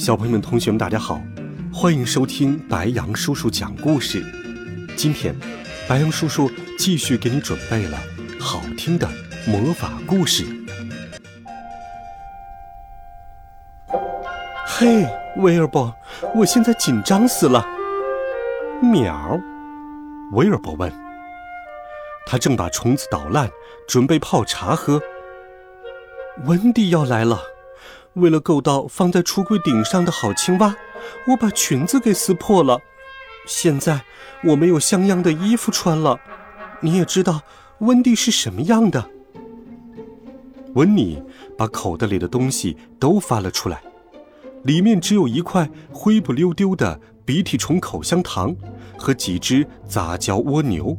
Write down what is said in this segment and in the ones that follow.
小朋友们、同学们，大家好，欢迎收听白羊叔叔讲故事。今天，白羊叔叔继续给你准备了好听的魔法故事。嘿，威尔伯，我现在紧张死了。喵，威尔伯问。他正把虫子捣烂，准备泡茶喝。温蒂要来了。为了够到放在橱柜顶上的好青蛙，我把裙子给撕破了。现在我没有像样的衣服穿了。你也知道温蒂是什么样的。温妮把口袋里的东西都翻了出来，里面只有一块灰不溜丢的鼻涕虫口香糖和几只杂交蜗牛。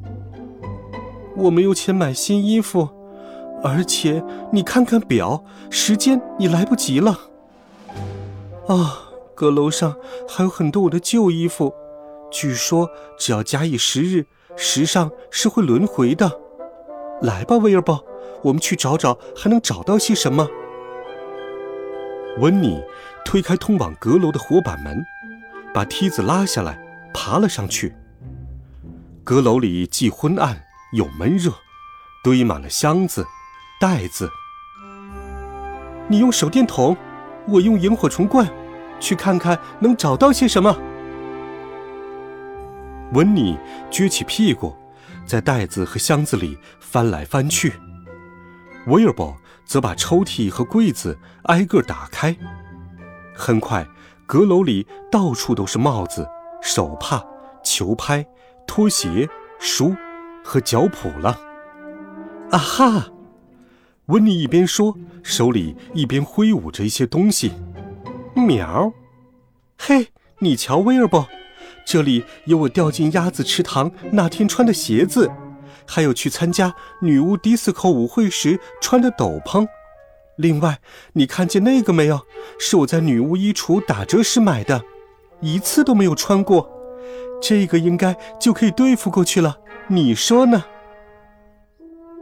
我没有钱买新衣服。而且你看看表，时间已来不及了。啊，阁楼上还有很多我的旧衣服，据说只要假以时日，时尚是会轮回的。来吧，威尔伯，我们去找找，还能找到些什么？温妮推开通往阁楼的活板门，把梯子拉下来，爬了上去。阁楼里既昏暗又闷热，堆满了箱子。袋子，你用手电筒，我用萤火虫罐，去看看能找到些什么。温妮撅起屁股，在袋子和箱子里翻来翻去。威尔伯则把抽屉和柜子挨个打开。很快，阁楼里到处都是帽子、手帕、球拍、拖鞋、书和脚蹼了。啊哈！温妮一边说，手里一边挥舞着一些东西。喵！嘿，你瞧，威尔伯，这里有我掉进鸭子池塘那天穿的鞋子，还有去参加女巫迪斯科舞会时穿的斗篷。另外，你看见那个没有？是我在女巫衣橱打折时买的，一次都没有穿过。这个应该就可以对付过去了，你说呢？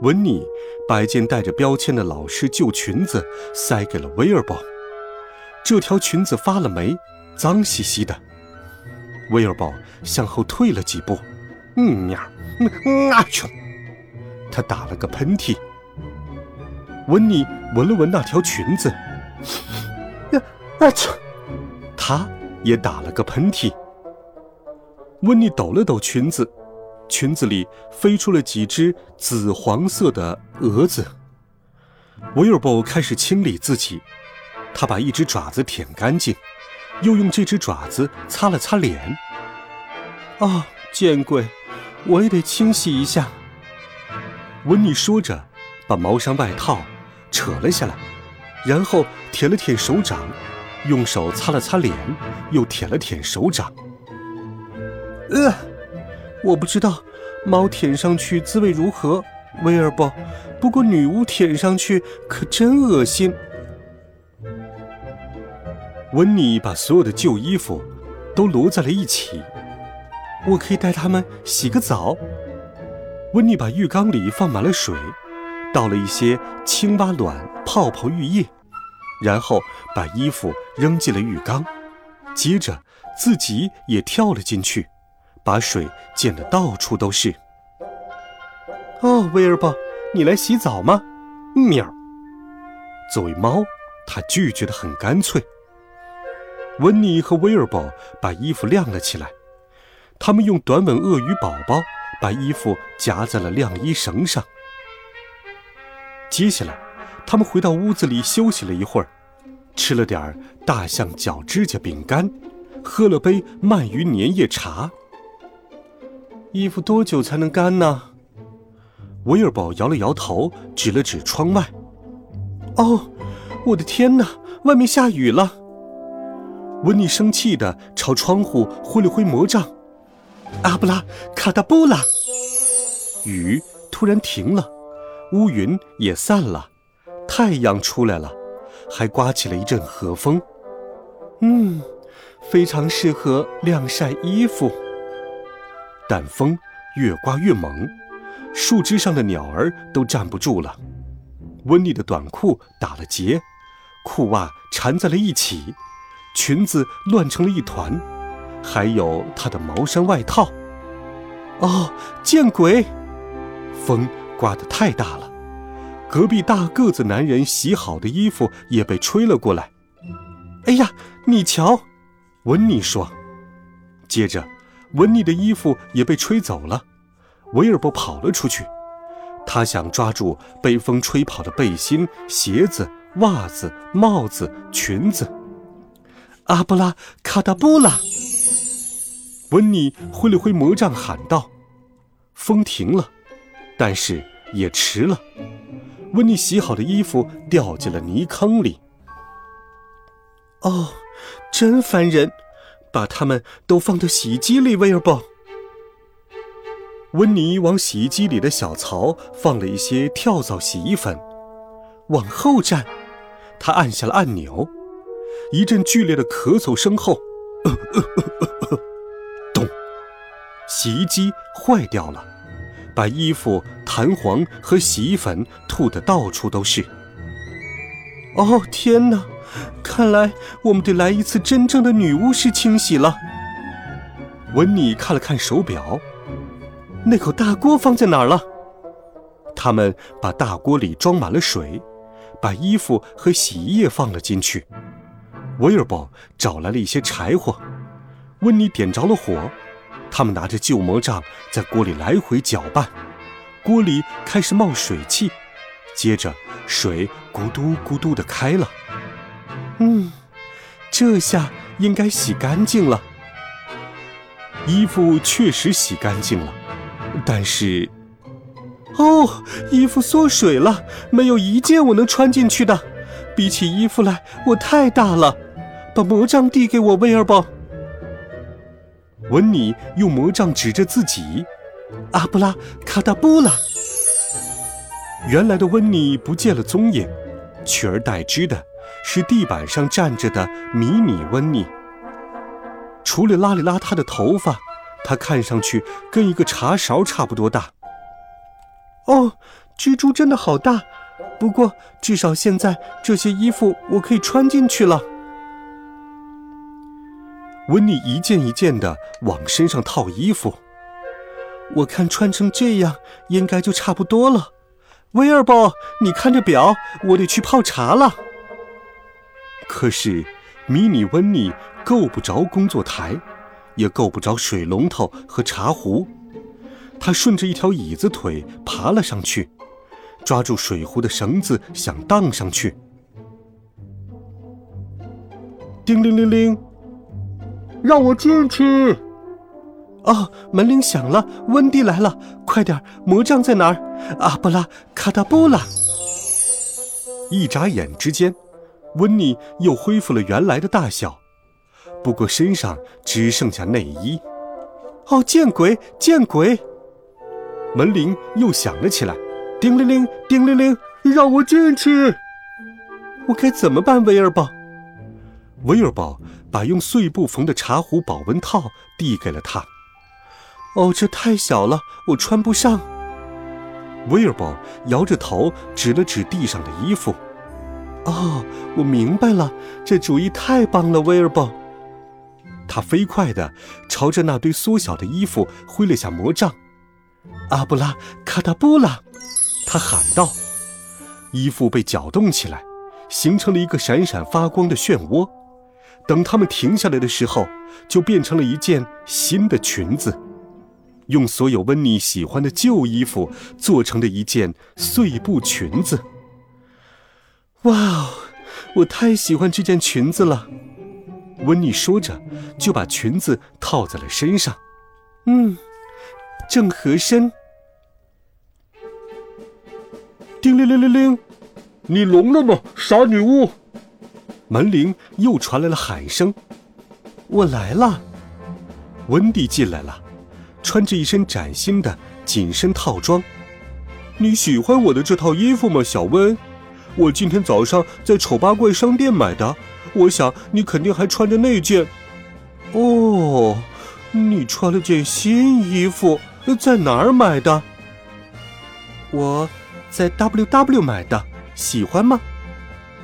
温妮把一件带着标签的老式旧裙子塞给了威尔伯。这条裙子发了霉，脏兮兮的。威尔伯向后退了几步，嗯喵，嗯啊去！他打了个喷嚏。温妮闻了闻那条裙子，呀啊去！他也打了个喷嚏。温妮抖了抖裙子。裙子里飞出了几只紫黄色的蛾子。威尔伯开始清理自己，他把一只爪子舔干净，又用这只爪子擦了擦脸。啊，见鬼！我也得清洗一下。温妮说着，把毛衫外套扯了下来，然后舔了舔手掌，用手擦了擦脸，又舔了舔手掌。呃。我不知道猫舔上去滋味如何，威尔伯。不过女巫舔上去可真恶心。温妮把所有的旧衣服都摞在了一起，我可以带它们洗个澡。温妮把浴缸里放满了水，倒了一些青蛙卵、泡泡浴液，然后把衣服扔进了浴缸，接着自己也跳了进去。把水溅得到处都是。哦，威尔伯，你来洗澡吗？喵。作为猫，它拒绝的很干脆。温妮和威尔伯把衣服晾了起来，他们用短吻鳄鱼宝宝把衣服夹在了晾衣绳上。接下来，他们回到屋子里休息了一会儿，吃了点大象脚指甲饼干，喝了杯鳗鱼粘液茶。衣服多久才能干呢？威尔堡摇了摇头，指了指窗外。“哦，我的天哪，外面下雨了！”温妮生气的朝窗户挥了挥魔杖，阿布拉卡达布拉。雨突然停了，乌云也散了，太阳出来了，还刮起了一阵和风。嗯，非常适合晾晒衣服。但风越刮越猛，树枝上的鸟儿都站不住了。温妮的短裤打了结，裤袜缠在了一起，裙子乱成了一团，还有她的毛衫外套。哦，见鬼！风刮得太大了，隔壁大个子男人洗好的衣服也被吹了过来。哎呀，你瞧，温妮说。接着，温妮的衣服也被吹走了。威尔伯跑了出去，他想抓住被风吹跑的背心、鞋子、袜子、帽子、裙子。阿布拉卡达布拉！温妮挥了挥魔杖，喊道：“风停了。”但是也迟了，温妮洗好的衣服掉进了泥坑里。哦，真烦人！把它们都放到洗衣机里，威尔伯。温妮往洗衣机里的小槽放了一些跳蚤洗衣粉，往后站，他按下了按钮，一阵剧烈的咳嗽声后，咚，洗衣机坏掉了。把衣服、弹簧和洗衣粉吐得到处都是。哦天哪！看来我们得来一次真正的女巫式清洗了。温妮看了看手表，那口大锅放在哪儿了？他们把大锅里装满了水，把衣服和洗衣液放了进去。威尔伯找来了一些柴火，温妮点着了火。他们拿着旧魔杖在锅里来回搅拌，锅里开始冒水汽，接着水咕嘟咕嘟的开了。嗯，这下应该洗干净了。衣服确实洗干净了，但是，哦，衣服缩水了，没有一件我能穿进去的。比起衣服来，我太大了。把魔杖递给我，威尔伯。温妮用魔杖指着自己，阿布拉卡达布拉。原来的温妮不见了踪影，取而代之的是地板上站着的迷你温妮。除了邋里邋遢的头发，她看上去跟一个茶勺差不多大。哦，蜘蛛真的好大，不过至少现在这些衣服我可以穿进去了。温妮一件一件的往身上套衣服，我看穿成这样应该就差不多了。威尔伯，你看着表，我得去泡茶了。可是，迷你温妮够不着工作台，也够不着水龙头和茶壶。他顺着一条椅子腿爬了上去，抓住水壶的绳子想荡上去。叮铃铃铃。让我进去！哦，门铃响了，温蒂来了，快点！魔杖在哪儿？阿布拉卡达布拉！一眨眼之间，温妮又恢复了原来的大小，不过身上只剩下内衣。哦，见鬼！见鬼！门铃又响了起来，叮铃铃，叮铃铃，让我进去！我该怎么办，威尔伯？威尔伯把用碎布缝的茶壶保温套递给了他。哦，这太小了，我穿不上。威尔伯摇着头指了指地上的衣服。哦，我明白了，这主意太棒了，威尔伯。他飞快地朝着那堆缩小的衣服挥了下魔杖。阿布拉卡达布拉，他喊道。衣服被搅动起来，形成了一个闪闪发光的漩涡。等他们停下来的时候，就变成了一件新的裙子，用所有温妮喜欢的旧衣服做成的一件碎布裙子。哇哦，我太喜欢这件裙子了！温妮说着，就把裙子套在了身上。嗯，正合身。叮铃铃铃铃，你聋了吗，傻女巫？门铃又传来了喊声，我来了。温蒂进来了，穿着一身崭新的紧身套装。你喜欢我的这套衣服吗，小温？我今天早上在丑八怪商店买的。我想你肯定还穿着那件。哦，你穿了件新衣服，在哪儿买的？我在 W W 买的，喜欢吗？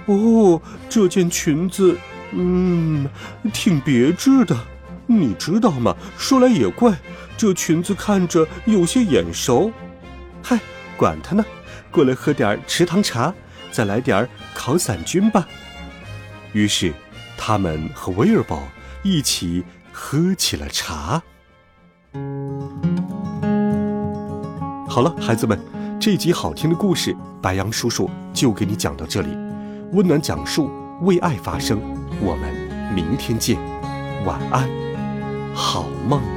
哦，这件裙子，嗯，挺别致的。你知道吗？说来也怪，这裙子看着有些眼熟。嗨，管他呢，过来喝点池塘茶，再来点烤伞菌吧。于是，他们和威尔宝一起喝起了茶。好了，孩子们，这集好听的故事，白杨叔叔就给你讲到这里。温暖讲述，为爱发声。我们明天见，晚安，好梦。